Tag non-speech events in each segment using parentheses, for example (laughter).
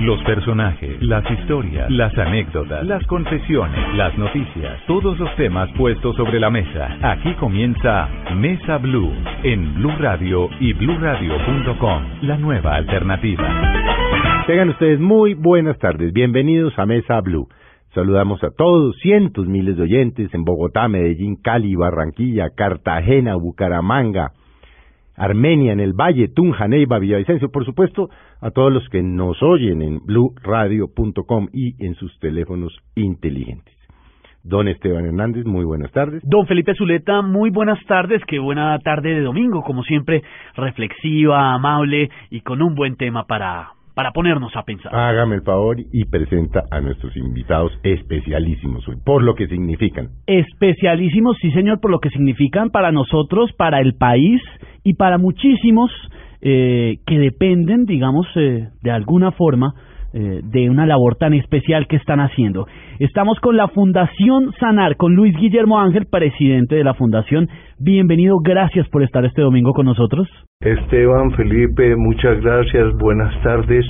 Los personajes, las historias, las anécdotas, las confesiones, las noticias, todos los temas puestos sobre la mesa. Aquí comienza Mesa Blue en Blue Radio y bluradio.com, la nueva alternativa. Tengan ustedes muy buenas tardes. Bienvenidos a Mesa Blue. Saludamos a todos, cientos, miles de oyentes en Bogotá, Medellín, Cali, Barranquilla, Cartagena, Bucaramanga, Armenia, en el Valle, Tunja, Neiva, Villavicencio, por supuesto, a todos los que nos oyen en bluradio.com y en sus teléfonos inteligentes. Don Esteban Hernández, muy buenas tardes. Don Felipe Zuleta, muy buenas tardes. Qué buena tarde de domingo, como siempre, reflexiva, amable y con un buen tema para, para ponernos a pensar. Hágame el favor y presenta a nuestros invitados especialísimos hoy, por lo que significan. Especialísimos, sí señor, por lo que significan para nosotros, para el país y para muchísimos eh, que dependen, digamos, eh, de alguna forma eh, de una labor tan especial que están haciendo. Estamos con la Fundación Sanar, con Luis Guillermo Ángel, presidente de la Fundación. Bienvenido, gracias por estar este domingo con nosotros. Esteban, Felipe, muchas gracias, buenas tardes.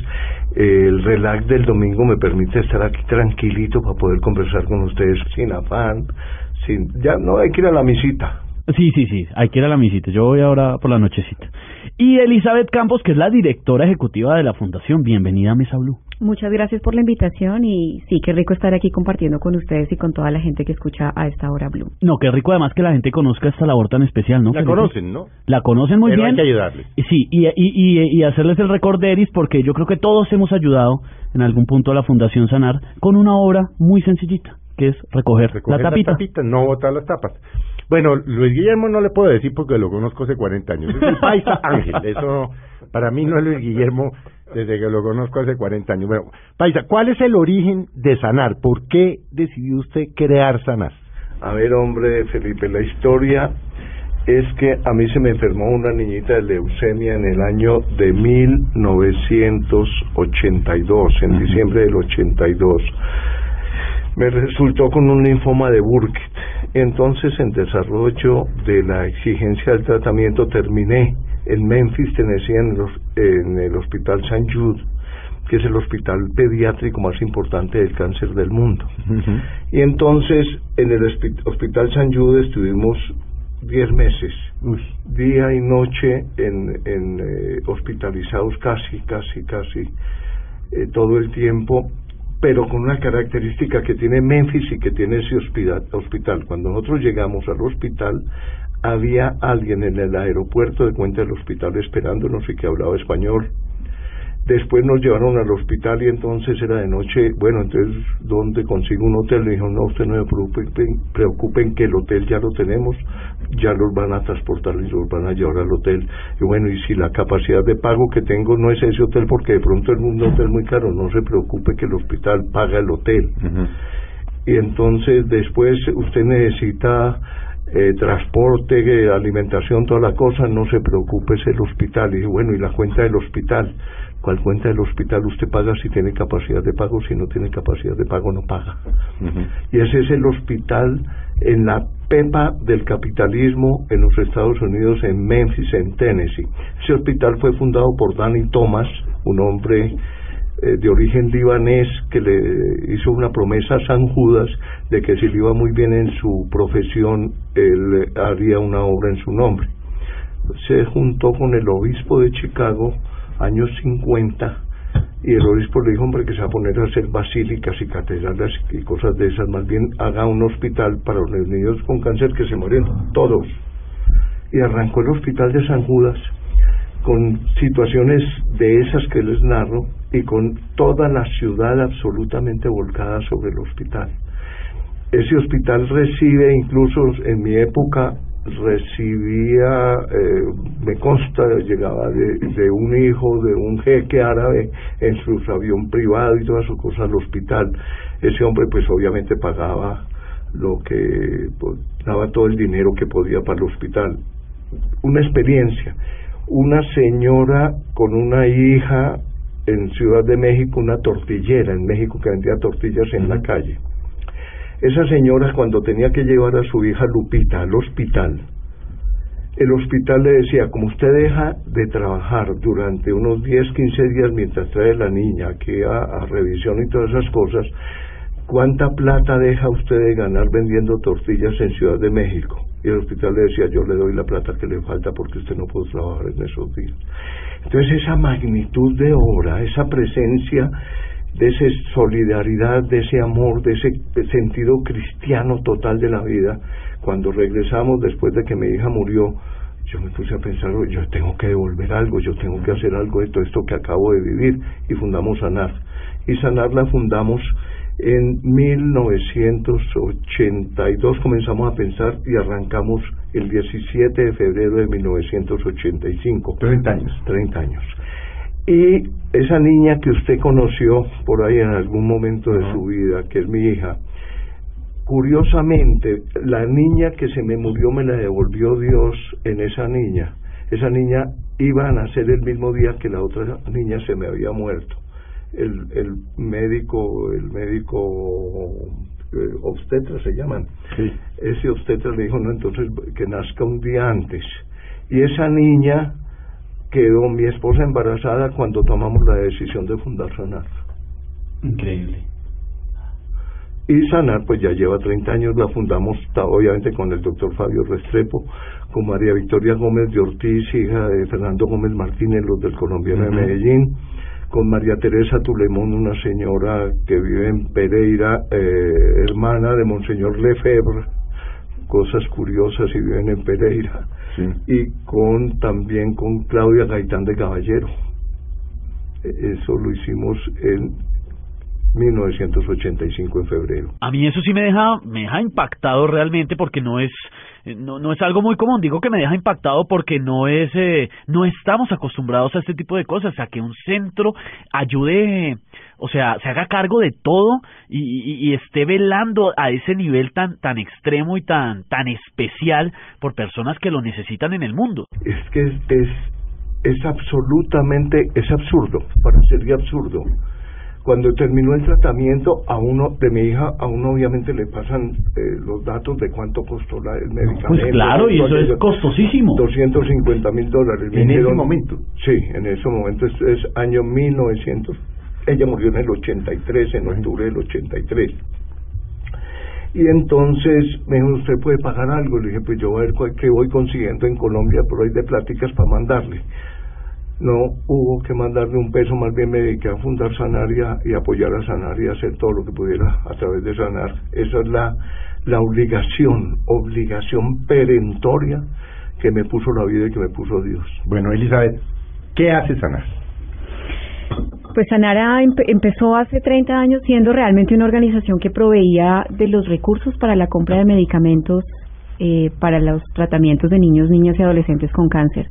El relax del domingo me permite estar aquí tranquilito para poder conversar con ustedes sin afán, sin ya no hay que ir a la misita. Sí, sí, sí, hay que ir a la misita. Yo voy ahora por la nochecita. Y Elizabeth Campos, que es la directora ejecutiva de la Fundación. Bienvenida a Mesa Blue. Muchas gracias por la invitación y sí, qué rico estar aquí compartiendo con ustedes y con toda la gente que escucha a esta hora Blue. No, qué rico además que la gente conozca esta labor tan especial, ¿no? La Felipe? conocen, ¿no? La conocen muy Pero bien. hay que ayudarles. Sí, y, y, y, y hacerles el récord de Eris porque yo creo que todos hemos ayudado en algún punto a la Fundación Sanar con una obra muy sencillita, que es recoger, Recoger la tapita. no botar las tapas. Bueno, Luis Guillermo no le puedo decir porque lo conozco hace 40 años. Es el (laughs) paisa ángel. Eso para mí no es Luis Guillermo desde que lo conozco hace 40 años. Bueno, paisa, ¿cuál es el origen de Sanar? ¿Por qué decidió usted crear Sanar? A ver, hombre, Felipe, la historia es que a mí se me enfermó una niñita de leucemia en el año de 1982, en diciembre del 82. Me resultó con un linfoma de Burkitt. Entonces, en desarrollo de la exigencia del tratamiento, terminé en Memphis, Tennessee, en en el Hospital St. Jude, que es el hospital pediátrico más importante del cáncer del mundo. Y entonces en el hospi- Hospital San Jude estuvimos 10 meses, día y noche en, en eh, hospitalizados casi, casi, casi eh, todo el tiempo, pero con una característica que tiene Memphis y que tiene ese hospital. Cuando nosotros llegamos al hospital, había alguien en el aeropuerto de cuenta del hospital esperándonos y que hablaba español. Después nos llevaron al hospital y entonces era de noche. Bueno, entonces, ¿dónde consigo un hotel? Le dijo, no, usted no se preocupen, preocupen que el hotel ya lo tenemos, ya los van a transportar y los van a llevar al hotel. Y bueno, y si la capacidad de pago que tengo no es ese hotel, porque de pronto es un hotel muy caro, no se preocupe que el hospital paga el hotel. Y entonces después usted necesita eh, transporte, eh, alimentación, toda la cosa, no se preocupe, es el hospital. Y bueno, y la cuenta del hospital. ¿Cuál cuenta del hospital usted paga si tiene capacidad de pago? Si no tiene capacidad de pago, no paga. Y ese es el hospital en la pepa del capitalismo en los Estados Unidos, en Memphis, en Tennessee. Ese hospital fue fundado por Danny Thomas, un hombre eh, de origen libanés que le hizo una promesa a San Judas de que si le iba muy bien en su profesión, él haría una obra en su nombre. Se juntó con el obispo de Chicago, años 50, y el obispo le dijo, hombre, que se va a poner a hacer basílicas y catedrales y cosas de esas, más bien haga un hospital para los niños con cáncer que se mueren todos. Y arrancó el hospital de San Judas con situaciones de esas que les narro y con toda la ciudad absolutamente volcada sobre el hospital. Ese hospital recibe, incluso en mi época, recibía, eh, me consta, llegaba de, un hijo de un jeque árabe en su avión privado y todas sus cosas al hospital. Ese hombre pues obviamente pagaba lo que pues, daba todo el dinero que podía para el hospital. Una experiencia. Una señora con una hija en Ciudad de México, una tortillera en México que vendía tortillas en la calle. Esa señora cuando tenía que llevar a su hija Lupita al hospital, el hospital le decía, como usted deja de trabajar durante unos 10, 15 días mientras trae la niña aquí a, a revisión y todas esas cosas, ¿cuánta plata deja usted de ganar vendiendo tortillas en Ciudad de México? Y el hospital le decía, yo le doy la plata que le falta porque usted no puede trabajar en esos días. Entonces esa magnitud de obra, esa presencia de esa solidaridad, de ese amor, de ese sentido cristiano total de la vida, cuando regresamos después de que mi hija murió, yo me puse a pensar, yo tengo que devolver algo, yo tengo que hacer algo de todo esto que acabo de vivir, y fundamos Sanar. Y Sanar la fundamos en 1982, comenzamos a pensar y arrancamos el 17 de febrero de 1985. 30 años. 30 años. Y esa niña que usted conoció por ahí en algún momento de su vida, que es mi hija, curiosamente, la niña que se me murió me la devolvió Dios en esa niña. Esa niña iba a nacer el mismo día que la otra niña se me había muerto. El, el médico, el médico eh, obstetra se llaman. Ese obstetra le dijo, no, entonces que nazca un día antes. Y esa niña quedó mi esposa embarazada cuando tomamos la decisión de fundar Sanar. Increíble. Y Sanar, pues ya lleva 30 años, la fundamos obviamente con el doctor Fabio Restrepo, con María Victoria Gómez de Ortiz, hija de Fernando Gómez Martínez, los del Colombiano de Medellín, con María Teresa Tulemón, una señora que vive en Pereira, eh, hermana de Monseñor Lefebvre, cosas curiosas y viven en Pereira, y con también con Claudia Gaitán de Caballero. E, eso lo hicimos en 1985 en febrero. A mí eso sí me deja me deja impactado realmente porque no es no, no es algo muy común, digo que me deja impactado porque no es eh, no estamos acostumbrados a este tipo de cosas, a que un centro ayude, o sea, se haga cargo de todo y, y, esté velando a ese nivel tan tan extremo y tan tan especial por personas que lo necesitan en el mundo. Es que es es, es absolutamente es absurdo, parecería absurdo cuando terminó el tratamiento a uno de mi hija, a uno obviamente le pasan eh, los datos de cuánto costó la, el medicamento. Pues claro, y eso es costosísimo. 250 mil dólares. En ese momento. Sí, en ese momento es, es año 1900. Ella murió en el 83, en octubre del 83. Y entonces me dijo, ¿usted puede pagar algo? Le dije, pues yo voy a ver qué voy consiguiendo en Colombia por ahí de pláticas para mandarle no hubo que mandarle un peso, más bien me dediqué a fundar Sanaria y apoyar a Sanar y hacer todo lo que pudiera a través de Sanar. Esa es la, la obligación, obligación perentoria que me puso la vida y que me puso Dios. Bueno, Elizabeth, ¿qué hace Sanar? Pues Sanara empezó hace 30 años siendo realmente una organización que proveía de los recursos para la compra de medicamentos eh, para los tratamientos de niños, niñas y adolescentes con cáncer.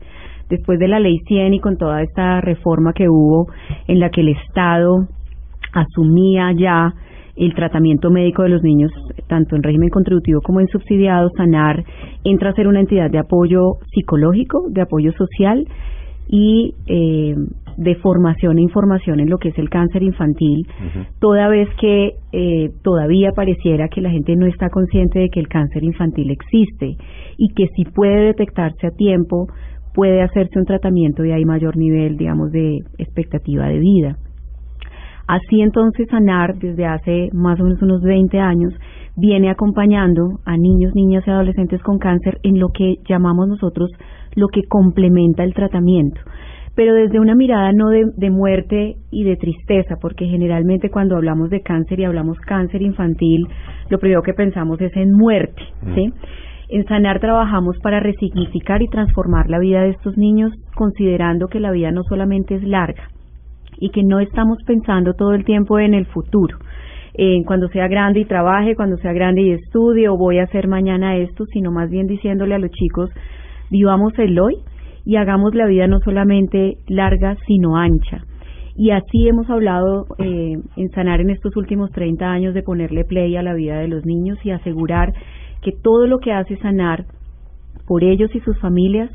Después de la ley 100 y con toda esta reforma que hubo en la que el Estado asumía ya el tratamiento médico de los niños, tanto en régimen contributivo como en subsidiado, SANAR entra a ser una entidad de apoyo psicológico, de apoyo social y eh, de formación e información en lo que es el cáncer infantil, toda vez que eh, todavía pareciera que la gente no está consciente de que el cáncer infantil existe y que si puede detectarse a tiempo, puede hacerse un tratamiento y hay mayor nivel, digamos, de expectativa de vida. Así entonces SANAR, desde hace más o menos unos 20 años, viene acompañando a niños, niñas y adolescentes con cáncer en lo que llamamos nosotros lo que complementa el tratamiento pero desde una mirada no de, de, muerte y de tristeza, porque generalmente cuando hablamos de cáncer y hablamos cáncer infantil, lo primero que pensamos es en muerte, ¿sí? En Sanar trabajamos para resignificar y transformar la vida de estos niños, considerando que la vida no solamente es larga y que no estamos pensando todo el tiempo en el futuro, en cuando sea grande y trabaje, cuando sea grande y estudie o voy a hacer mañana esto, sino más bien diciéndole a los chicos, vivamos el hoy y hagamos la vida no solamente larga, sino ancha. Y así hemos hablado eh, en Sanar en estos últimos 30 años de ponerle play a la vida de los niños y asegurar que todo lo que hace sanar por ellos y sus familias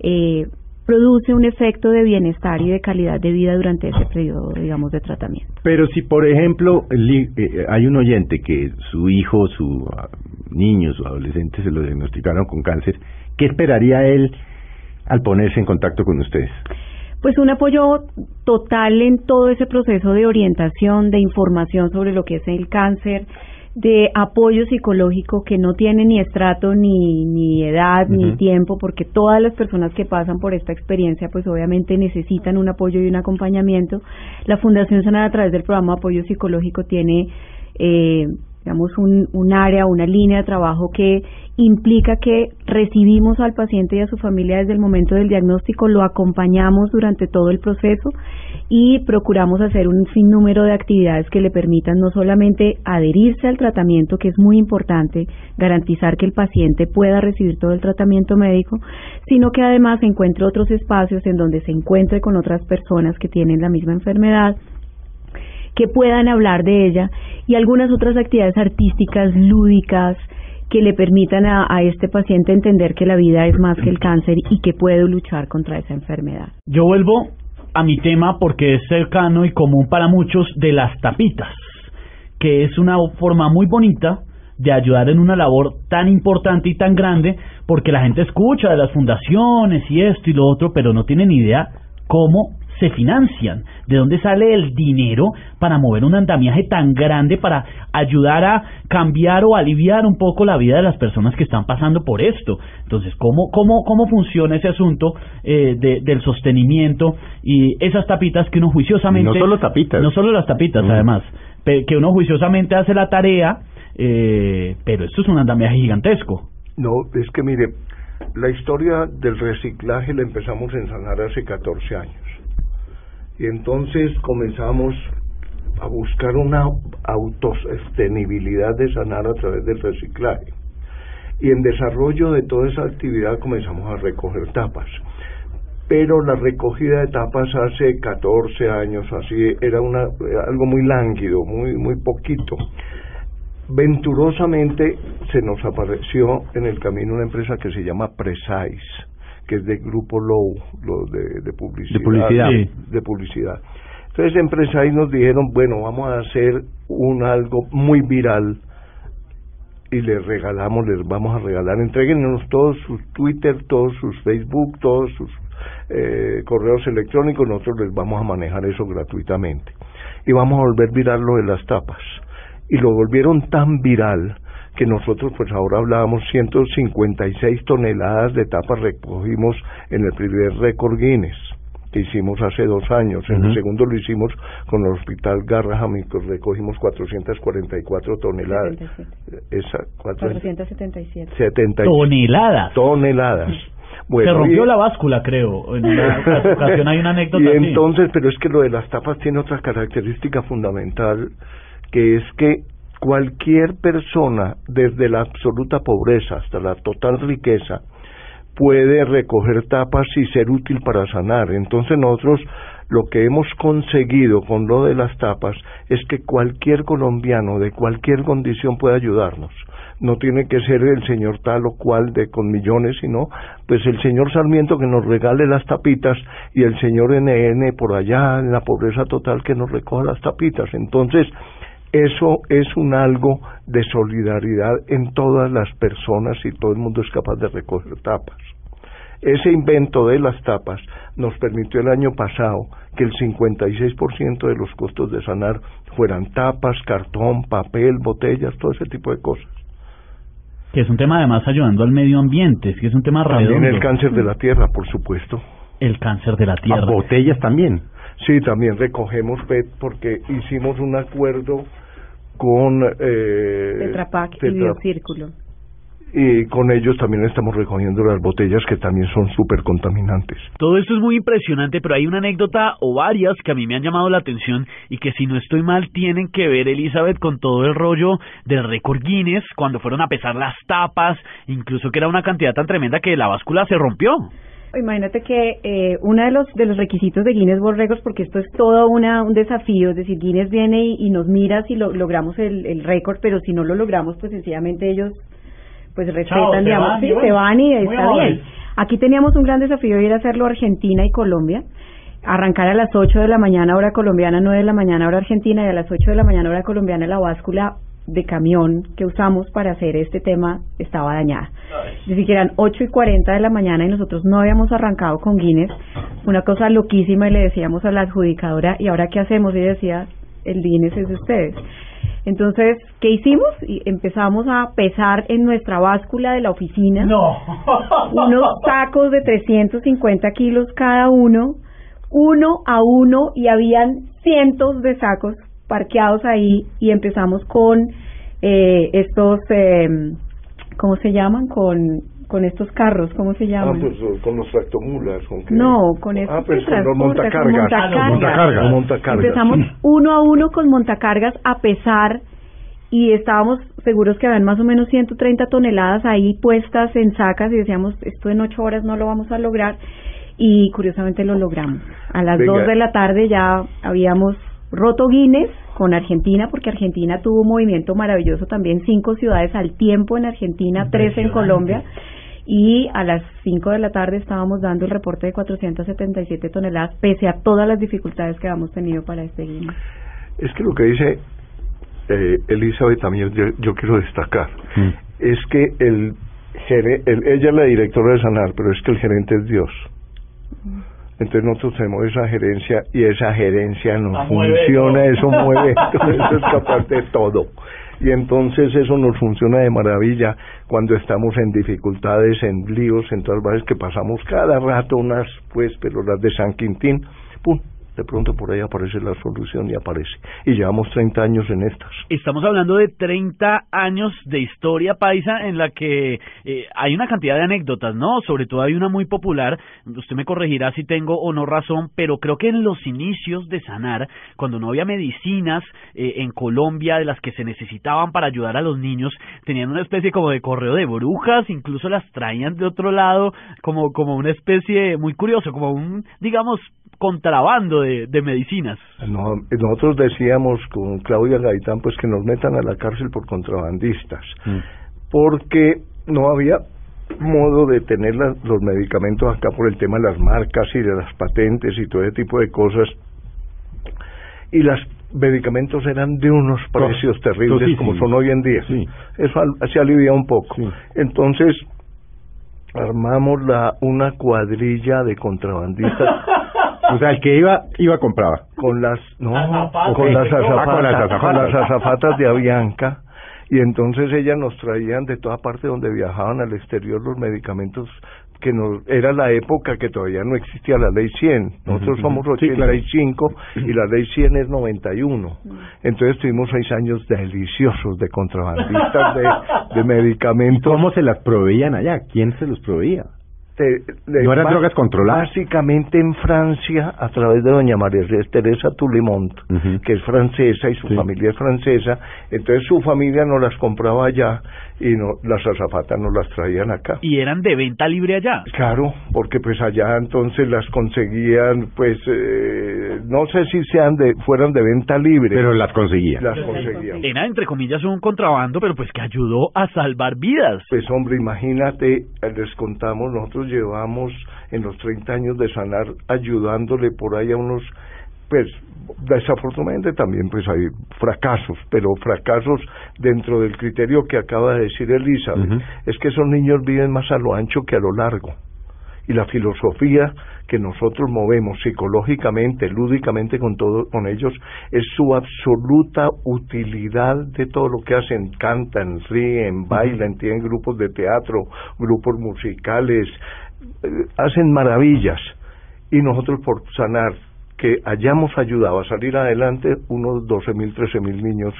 eh, produce un efecto de bienestar y de calidad de vida durante ese periodo, digamos, de tratamiento. Pero si, por ejemplo, eh, hay un oyente que su hijo, su ah, niños o adolescentes se lo diagnosticaron con cáncer, ¿qué esperaría él al ponerse en contacto con ustedes? Pues un apoyo total en todo ese proceso de orientación, de información sobre lo que es el cáncer, de apoyo psicológico que no tiene ni estrato, ni, ni edad, ni tiempo, porque todas las personas que pasan por esta experiencia, pues obviamente necesitan un apoyo y un acompañamiento. La Fundación Sanar a través del programa apoyo psicológico tiene eh, digamos, un, un área, una línea de trabajo que implica que recibimos al paciente y a su familia desde el momento del diagnóstico, lo acompañamos durante todo el proceso y procuramos hacer un sinnúmero de actividades que le permitan no solamente adherirse al tratamiento, que es muy importante, garantizar que el paciente pueda recibir todo el tratamiento médico, sino que además encuentre otros espacios en donde se encuentre con otras personas que tienen la misma enfermedad, que puedan hablar de ella y algunas otras actividades artísticas, lúdicas, que le permitan a, este paciente entender que la vida es más que el cáncer y que puede luchar contra esa enfermedad. Yo vuelvo a mi tema porque es cercano y común para muchos de las tapitas, que es una forma muy bonita de ayudar en una labor tan importante y tan grande, porque la gente escucha de las fundaciones y esto y lo otro, pero no tiene ni idea cómo se financian? ¿De dónde sale el dinero para mover un andamiaje tan grande para ayudar a cambiar o aliviar un poco la vida de las personas que están pasando por esto? Entonces, ¿cómo, cómo, cómo funciona ese asunto eh, de, del sostenimiento y esas tapitas que uno juiciosamente... no solo tapitas. No solo las tapitas, además, que uno juiciosamente hace la tarea, eh, pero esto es un andamiaje gigantesco. No, es que mire, la historia del reciclaje la empezamos en Sanar hace 14 años. Y entonces comenzamos a buscar una autosostenibilidad de sanar a través del reciclaje. Y en desarrollo de toda esa actividad comenzamos a recoger tapas. Pero la recogida de tapas hace 14 años, así, era una, algo muy lánguido, muy, muy poquito. Venturosamente se nos apareció en el camino una empresa que se llama Precise que es de Grupo Low, lo de, de publicidad. De publicidad. De publicidad. Entonces, empresarios nos dijeron, bueno, vamos a hacer un algo muy viral y les regalamos, les vamos a regalar, entreguenos todos sus Twitter, todos sus Facebook, todos sus eh, correos electrónicos, nosotros les vamos a manejar eso gratuitamente. Y vamos a volver viral lo de las tapas. Y lo volvieron tan viral que nosotros pues ahora hablábamos 156 toneladas de tapas recogimos en el primer récord Guinness que hicimos hace dos años. En el segundo lo hicimos con el Hospital Garraham y recogimos 444 toneladas. Esa, 477. toneladas. Toneladas. Se rompió la báscula, creo. En una ocasión hay una anécdota. (laughs) Y entonces, pero es que lo de las tapas tiene otra característica fundamental, que es que cualquier persona, desde la absoluta pobreza hasta la total riqueza, puede recoger tapas y ser útil para sanar. Entonces nosotros lo que hemos conseguido con lo de las tapas es que cualquier colombiano de cualquier condición puede ayudarnos. No tiene que ser el señor tal o cual de con millones, sino pues el señor Sarmiento que nos regale las tapitas y el señor NN por allá en la pobreza total que nos recoja las tapitas. Entonces, eso es un algo de solidaridad en todas las personas y todo el mundo es capaz de recoger tapas. Ese invento de las tapas nos permitió el año pasado que el 56% de los costos de sanar fueran tapas, cartón, papel, botellas, todo ese tipo de cosas. Que es un tema además ayudando al medio ambiente, que es un tema redondo. También el cáncer de la tierra, por supuesto. El cáncer de la tierra. botellas también. Sí, también recogemos PET porque hicimos un acuerdo con eh, Tetra y Biocírculo. Y con ellos también estamos recogiendo las botellas que también son súper contaminantes. Todo esto es muy impresionante, pero hay una anécdota o varias que a mí me han llamado la atención y que si no estoy mal tienen que ver, Elizabeth, con todo el rollo del récord Guinness, cuando fueron a pesar las tapas, incluso que era una cantidad tan tremenda que la báscula se rompió. Imagínate que eh, uno de los de los requisitos de Guinness World Records, porque esto es todo una, un desafío, es decir, Guinness viene y, nos mira si lo, logramos el, el récord, pero si no lo logramos, pues sencillamente ellos pues respetan, digamos, sí, se van y está bien. Aquí teníamos un gran desafío ir a hacerlo Argentina y Colombia, arrancar a las 8 de la mañana hora colombiana, 9 de la mañana hora argentina y a las 8 de la mañana hora colombiana la báscula de camión que usamos para hacer este tema estaba dañada. Ni siquiera eran 8 y 40 de la mañana y nosotros no habíamos arrancado con Guinness. Una cosa loquísima y le decíamos a la adjudicadora, ¿y ahora qué hacemos? Y decía, el Guinness es de ustedes. Entonces, ¿qué hicimos? Y empezamos a pesar en nuestra báscula de la oficina (laughs) unos sacos de 350 kilos cada uno, uno a uno, y habían cientos de sacos parqueados ahí y empezamos con eh, estos, eh, ¿cómo se llaman? Con con estos carros, ¿cómo se llaman? Ah, pues con los tractomulas. ¿con qué? No, con estos Ah, pues que con los transportan, con montacargas. montacargas. montacargas. Los montacargas. Empezamos (clears throat) uno a uno con montacargas a pesar y estábamos seguros que habían más o menos 130 toneladas ahí puestas en sacas y decíamos, esto en ocho horas no lo vamos a lograr y curiosamente lo logramos. A las Venga. dos de la tarde ya habíamos roto Guinness con Argentina porque Argentina tuvo un movimiento maravilloso también, cinco ciudades al tiempo en Argentina, tres en Colombia y a las 5 de la tarde estábamos dando el reporte de 477 toneladas pese a todas las dificultades que habíamos tenido para este Guinness. Es que lo que dice eh, Elizabeth también yo, yo quiero destacar Mm. es que el, el ella es la directora de Sanar, pero es que el gerente es Dios. Entonces nosotros tenemos esa gerencia y esa gerencia nos mueve funciona, eso mueve, (laughs) eso es capaz de todo. Y entonces eso nos funciona de maravilla cuando estamos en dificultades, en líos, en todas las que pasamos cada rato unas, pues, pero las de San Quintín, pum, de pronto por ahí aparece la solución y aparece. Y llevamos 30 años en estas. Estamos hablando de 30 años de historia paisa en la que eh, hay una cantidad de anécdotas, ¿no? Sobre todo hay una muy popular, usted me corregirá si tengo o no razón, pero creo que en los inicios de Sanar, cuando no había medicinas eh, en Colombia de las que se necesitaban para ayudar a los niños, tenían una especie como de correo de brujas, incluso las traían de otro lado, como, como una especie muy curioso, como un, digamos, contrabando de, de medicinas. No, nosotros decíamos con Claudia Gaitán pues que nos metan a la cárcel por contrabandistas, porque no había modo de tener la- los medicamentos acá por el tema de las marcas y de las patentes y todo ese tipo de cosas. Y los medicamentos eran de unos precios terribles como son hoy en día. Sí. Eso al- se alivia un poco. Sí. Entonces armamos la una cuadrilla de contrabandistas (laughs) O sea, el que iba, iba compraba. con las no Azafatas. con las Ah, con las azafatas con las azafatas de Avianca y entonces ellas nos traían de toda parte donde viajaban al exterior los medicamentos que nos era la época que todavía no existía la ley 100 nosotros somos ujú. Sí, claro. 85 y la ley 100 es 91 entonces tuvimos seis años deliciosos de contrabandistas de, de medicamentos ¿Cómo se las proveían allá? ¿Quién se los proveía? De- de- ¿No eran bas- drogas controladas? Básicamente en Francia, a través de doña María Teresa Toulimont, Ujú. que es francesa y su Sí. familia es francesa, entonces su familia no las compraba allá y no las azafatas nos las traían acá. Y eran de venta libre allá. Claro, porque pues allá entonces las conseguían, pues eh, no sé si sean de fueran de venta libre, Pero las conseguía. las conseguían. Era entre comillas un contrabando, pero pues que ayudó a salvar vidas. Pues hombre, imagínate, les contamos, nosotros llevamos en los 30 años de sanar ayudándole por ahí a unos, pues desafortunadamente también pues hay fracasos, pero fracasos dentro del criterio que acaba de decir Elizabeth, es que esos niños viven más a lo ancho que a lo largo. Y la filosofía que nosotros movemos psicológicamente, lúdicamente con todo, con ellos, es su absoluta utilidad de todo lo que hacen, cantan, ríen, bailan, tienen grupos de teatro, grupos musicales, eh, hacen maravillas. Y nosotros por sanar, que hayamos ayudado a salir adelante unos 12 mil, 13 mil niños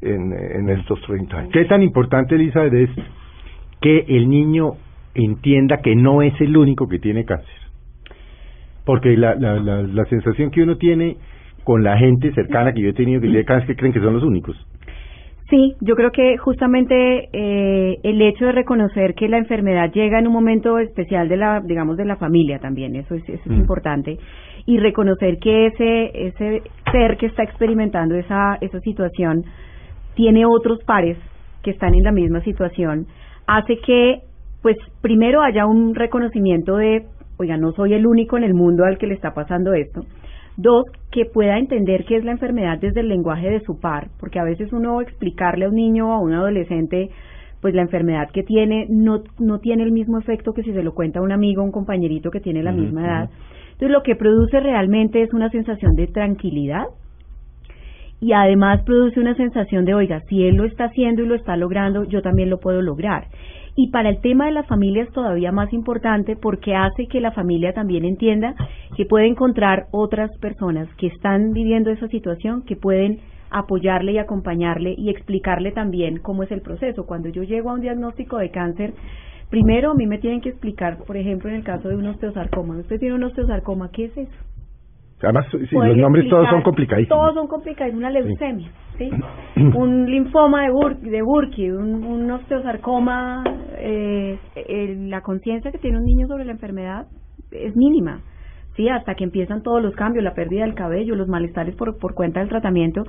en, en estos 30 años. ¿Qué tan importante, Elizabeth, es que el niño entienda que no es el único que tiene cáncer? Porque la, la, la, la sensación que uno tiene con la gente cercana que yo he tenido que tiene cáncer, que creen que son los únicos. Sí, yo creo que justamente eh, el hecho de reconocer que la enfermedad llega en un momento especial de la, digamos, de la familia también, eso es, eso es Mm. importante, y reconocer que ese, ese ser que está experimentando esa, esa situación tiene otros pares que están en la misma situación, hace que, pues, primero haya un reconocimiento de, oiga, no soy el único en el mundo al que le está pasando esto, Dos, que pueda entender qué es la enfermedad desde el lenguaje de su par, porque a veces uno explicarle a un niño o a un adolescente pues la enfermedad que tiene no, no tiene el mismo efecto que si se lo cuenta a un amigo o un compañerito que tiene la misma edad. Entonces lo que produce realmente es una sensación de tranquilidad y además produce una sensación de, oiga, si él lo está haciendo y lo está logrando, yo también lo puedo lograr. Y para el tema de la familia es todavía más importante porque hace que la familia también entienda que puede encontrar otras personas que están viviendo esa situación, que pueden apoyarle y acompañarle y explicarle también cómo es el proceso. Cuando yo llego a un diagnóstico de cáncer, primero a mí me tienen que explicar, por ejemplo, en el caso de un osteosarcoma, usted tiene un osteosarcoma, ¿qué es eso? Además, los nombres todos son complicadísimos. Todos son complicados, una leucemia, ¿sí? (clears throat) un linfoma de, Bur de Burkitt, un, osteosarcoma, eh, la conciencia que tiene un niño sobre la enfermedad es mínima. Sí, hasta que empiezan todos los cambios, la pérdida del cabello, los malestares por, por cuenta del tratamiento,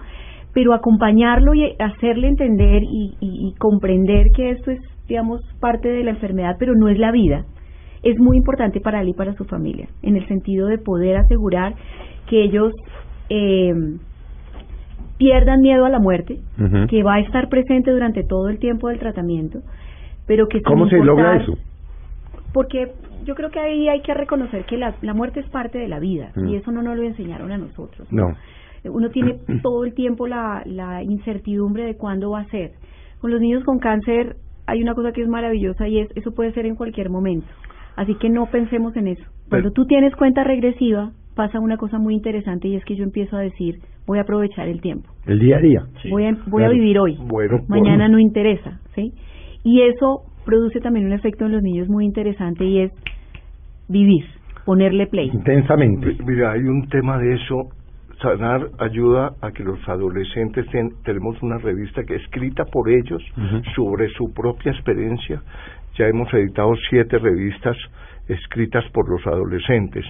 pero acompañarlo y hacerle entender y, y, comprender que esto es, digamos, parte de la enfermedad, pero no es la vida, es muy importante para él y para su familia, en el sentido de poder asegurar que ellos eh, pierdan miedo a la muerte, que va a estar presente durante todo el tiempo del tratamiento, pero que... ¿Cómo se logra eso? Porque yo creo que ahí hay que reconocer que la, la muerte es parte de la vida y eso no nos lo enseñaron a nosotros. No. Uno tiene (clears throat) todo el tiempo la, la incertidumbre de cuándo va a ser. Con los niños con cáncer hay una cosa que es maravillosa y es eso puede ser en cualquier momento. Así que no pensemos en eso. Cuando tú tienes cuenta regresiva, pasa una cosa muy interesante y es que yo empiezo a decir, voy a aprovechar el tiempo. El día a día. voy a, voy a vivir hoy. Bueno, Mañana no interesa, ¿sí? Y eso produce también un efecto en los niños muy interesante y es vivir, ponerle play. Intensamente. Mira, hay un tema de eso. Sanar ayuda a que los adolescentes tenemos una revista que escrita por ellos sobre su propia experiencia. Ya hemos editado siete revistas escritas por los adolescentes.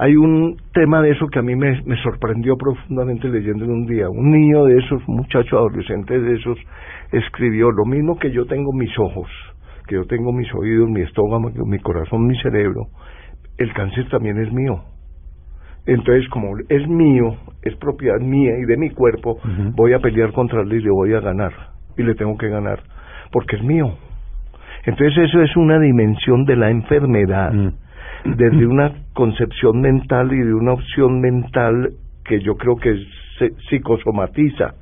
Hay un tema de eso que a mí me, me sorprendió profundamente leyendo en un día. Un niño de esos, muchachos adolescentes de esos, escribió lo mismo que yo tengo mis ojos, que yo tengo mis oídos, mi estómago, mi corazón, mi cerebro, el cáncer también es mío. Entonces, como es mío, es propiedad mía y de mi cuerpo, voy a pelear contra él y le voy a ganar. Y le tengo que ganar, porque es mío. Entonces, eso es una dimensión de la enfermedad, desde una concepción mental y de una opción mental que yo creo que se psicosomatiza.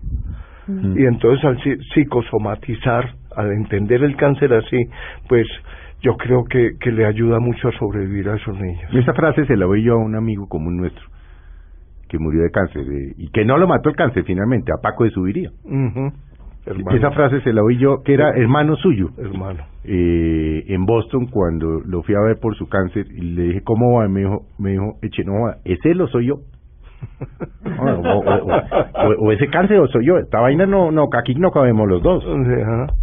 Y entonces, al psicosomatizar, al entender el cáncer así, pues yo creo que, que le ayuda mucho a sobrevivir a esos niños. Y esa frase se la oí yo a un amigo común nuestro que murió de cáncer y que no lo mató el cáncer finalmente, a Paco de Subiría. Esa frase se la oí yo, que era hermano suyo. Hermano. Eh, en Boston, cuando lo fui a ver por su cáncer, y le dije, ¿cómo va? Me dijo, me dijo Eche, no, ese lo soy yo. (laughs) o, ese cáncer o soy yo. Esta vaina no, no, aquí no cabemos los dos.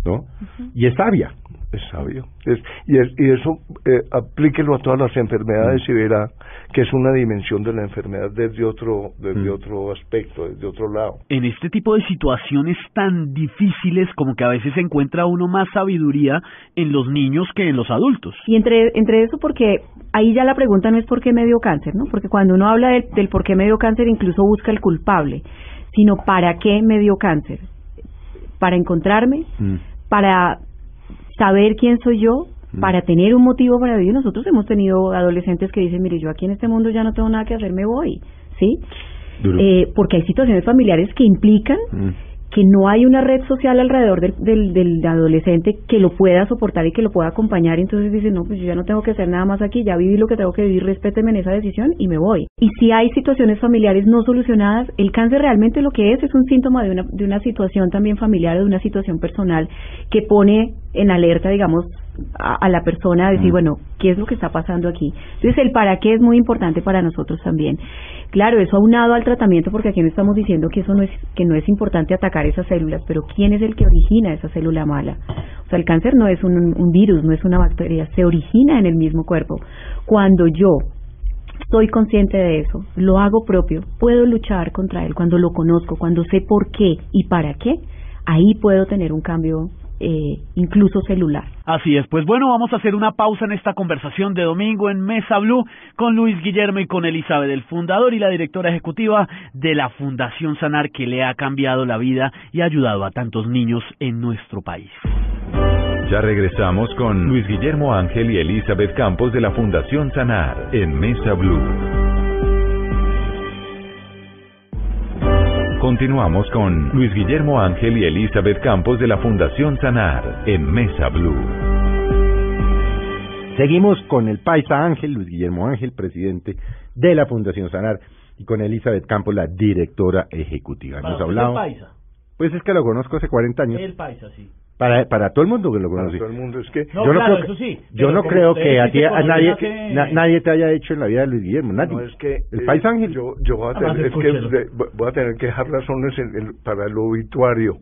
¿no? Y es sabia es sabio. Es, y, es, y eso eh, aplíquelo a todas las enfermedades mm. y verá que es una dimensión de la enfermedad desde otro, desde mm. otro aspecto, desde otro lado. En este tipo de situaciones tan difíciles como que a veces se encuentra uno más sabiduría en los niños que en los adultos. Y entre, entre eso porque ahí ya la pregunta no es por qué me dio cáncer, ¿no? Porque cuando uno habla del, del por qué me dio cáncer incluso busca el culpable, sino para qué me dio cáncer. Para encontrarme, mm. para saber quién soy yo mm. para tener un motivo para vivir. Nosotros hemos tenido adolescentes que dicen, mire, yo aquí en este mundo ya no tengo nada que hacer, me voy, ¿sí? Eh, porque hay situaciones familiares que implican mm que no hay una red social alrededor del, del, del, adolescente que lo pueda soportar y que lo pueda acompañar, entonces dice, no, pues yo ya no tengo que hacer nada más aquí, ya viví lo que tengo que vivir, respéteme en esa decisión y me voy. Y si hay situaciones familiares no solucionadas, el cáncer realmente lo que es es un síntoma de una, de una situación también familiar o de una situación personal que pone en alerta, digamos, a, la persona a decir, mm. bueno, ¿qué es lo que está pasando aquí? Entonces, el para qué es muy importante para nosotros también. Claro, eso aunado al tratamiento, porque aquí no estamos diciendo que eso no es, que no es importante atacar esas células, pero ¿quién es el que origina esa célula mala? O sea, el cáncer no es un, un virus, no es una bacteria, se origina en el mismo cuerpo. Cuando yo estoy consciente de eso, lo hago propio, puedo luchar contra él cuando lo conozco, cuando sé por qué y para qué, ahí puedo tener un cambio eh, incluso celular. Así es, pues bueno, vamos a hacer una pausa en esta conversación de domingo en Mesa Blue con Luis Guillermo y con Elizabeth, el fundador y la directora ejecutiva de la Fundación Sanar que le ha cambiado la vida y ha ayudado a tantos niños en nuestro país. Ya regresamos con Luis Guillermo Ángel y Elizabeth Campos de la Fundación Sanar en Mesa Blue. Continuamos con Luis Guillermo Ángel y Elizabeth Campos de la Fundación Sanar en Mesa Blue. Seguimos con el Paisa Ángel, Luis Guillermo Ángel, presidente de la Fundación Sanar, y con Elizabeth Campos, la directora ejecutiva. Hemos hablado. El paisa. Pues es que lo conozco hace 40 años. El paisa, sí. Para, para todo el mundo que lo Para conoce. todo el mundo es que No, yo no claro, creo que, eso sí, yo no creo que a, ti- a nadie, na- nadie te haya hecho en la vida de Luis Guillermo, nadie. no es que el eh, Paisa Ángel. yo yo voy a Además, tener, es que voy a tener que dejar razones en el- para el obituario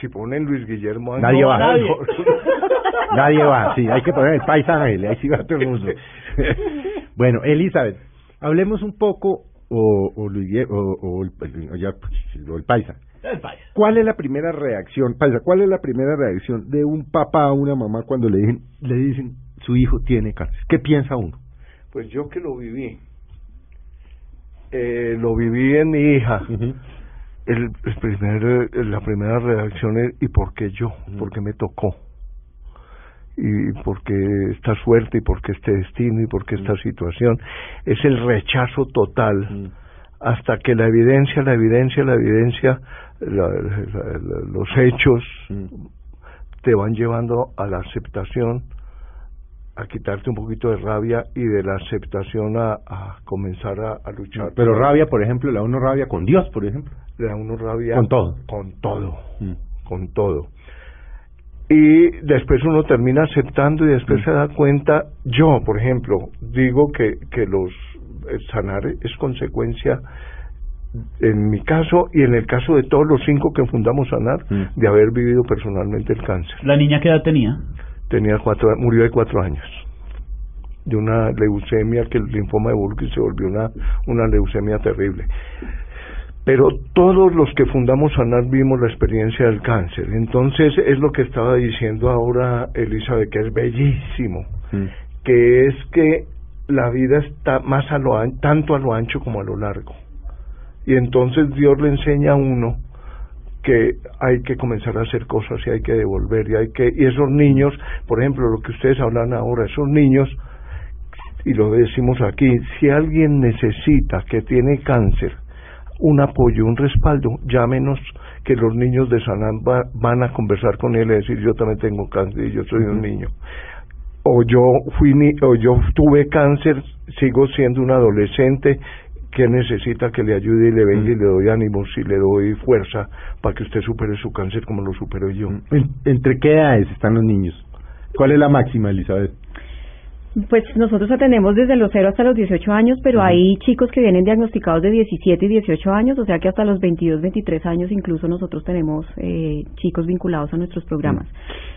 si ponen Luis Guillermo Ángel, Nadie no, va. Nadie. (laughs) Nadie va, sí, hay que poner el Paisa Ángel, ahí sí va todo el (laughs) mundo. (laughs) bueno, Elizabeth, hablemos un poco, o, o, Luis o, o el, o ya, pues, o el Paisa. El paisa. ¿Cuál es la primera reacción, Paisa, cuál es la primera reacción de un papá a una mamá cuando le dicen, le dicen su hijo tiene cáncer? ¿Qué piensa uno? pues yo que lo viví. Eh, lo viví en mi hija. El, el primer, eh, la primera reacción es ¿y por qué yo? ¿por qué me tocó? y por qué esta suerte y por qué este destino y por qué esta situación es el rechazo total hasta que la evidencia, la evidencia, la evidencia, la- la- la- los hechos te van llevando a la aceptación, a quitarte un poquito de rabia y de la aceptación a, a comenzar a, a luchar. Pero rabia, por ejemplo, le da uno rabia con Dios, por ejemplo. Le da uno rabia Con todo. Con todo, con todo. Y después uno termina aceptando y después se da cuenta, yo, por ejemplo, digo que, que los sanar es consecuencia, en mi caso y en el caso de todos los cinco que fundamos Sanar, Mm. de haber vivido personalmente el cáncer. ¿La niña qué edad tenía? Tenía cuatro, murió de cuatro años de una leucemia que el linfoma de Burkitt se volvió una, una leucemia terrible. Pero todos los que fundamos Sanar vimos la experiencia del cáncer. Entonces es lo que estaba diciendo ahora Elizabeth, que es bellísimo, que es que la vida está más a lo an- tanto a lo ancho como a lo largo. Y entonces Dios le enseña a uno que hay que comenzar a hacer cosas y hay que devolver y hay que y esos niños, por ejemplo, lo que ustedes hablan ahora, esos niños y lo decimos aquí, si alguien necesita que tiene cáncer, un apoyo, un respaldo, llámenos que los niños de Sanán va- van a conversar con él y decir yo también tengo cáncer y yo soy un niño. O yo fui ni, o yo tuve cáncer, sigo siendo un adolescente que necesita que le ayude y le venga y le doy ánimos y le doy fuerza para que usted supere su cáncer como lo supero yo. En- ¿Entre qué edades están los niños? ¿Cuál es la máxima, Elizabeth? Pues nosotros atendemos desde los 0 hasta los 18 años, pero hay chicos que vienen diagnosticados de 17 y 18 años, o sea que hasta los 22, 23 años incluso nosotros tenemos eh, chicos vinculados a nuestros programas.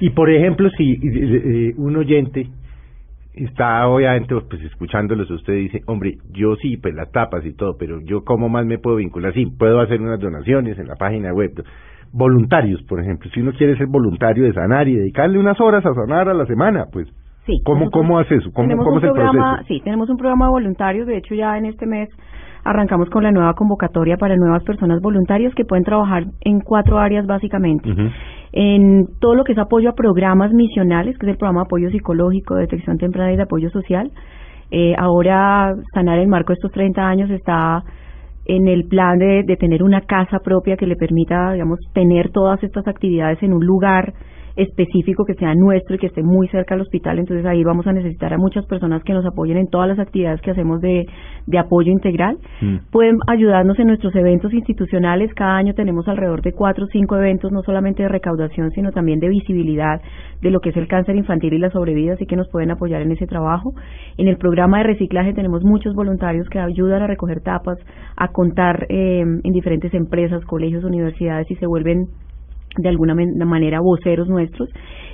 Y por ejemplo, si eh, eh, un oyente está obviamente pues escuchándolos, usted dice, hombre, yo sí, pues las tapas y todo, pero yo cómo más me puedo vincular, sí, puedo hacer unas donaciones en la página web. Voluntarios, por ejemplo, si uno quiere ser voluntario de sanar y dedicarle unas horas a sanar a la semana, pues, Sí. ¿cómo, nosotros cómo hace eso? ¿Cómo, tenemos cómo un es el programa, proceso? Sí, tenemos un programa de voluntarios, de hecho ya en este mes arrancamos con la nueva convocatoria para nuevas personas voluntarias que pueden trabajar en cuatro áreas básicamente. En todo lo que es apoyo a programas misionales, que es el programa de apoyo psicológico, de detección temprana y de apoyo social. Eh, ahora, Sanar en marco de estos 30 años está en el plan de, de tener una casa propia que le permita, digamos, tener todas estas actividades en un lugar específico que sea nuestro y que esté muy cerca al hospital. Entonces ahí vamos a necesitar a muchas personas que nos apoyen en todas las actividades que hacemos de, de apoyo integral. Mm. Pueden ayudarnos en nuestros eventos institucionales. Cada año tenemos alrededor de cuatro o cinco eventos, no solamente de recaudación, sino también de visibilidad de lo que es el cáncer infantil y la sobrevida, así que nos pueden apoyar en ese trabajo. En el programa de reciclaje tenemos muchos voluntarios que ayudan a recoger tapas, a contar eh, en diferentes empresas, colegios, universidades y se vuelven de alguna manera voceros nuestros.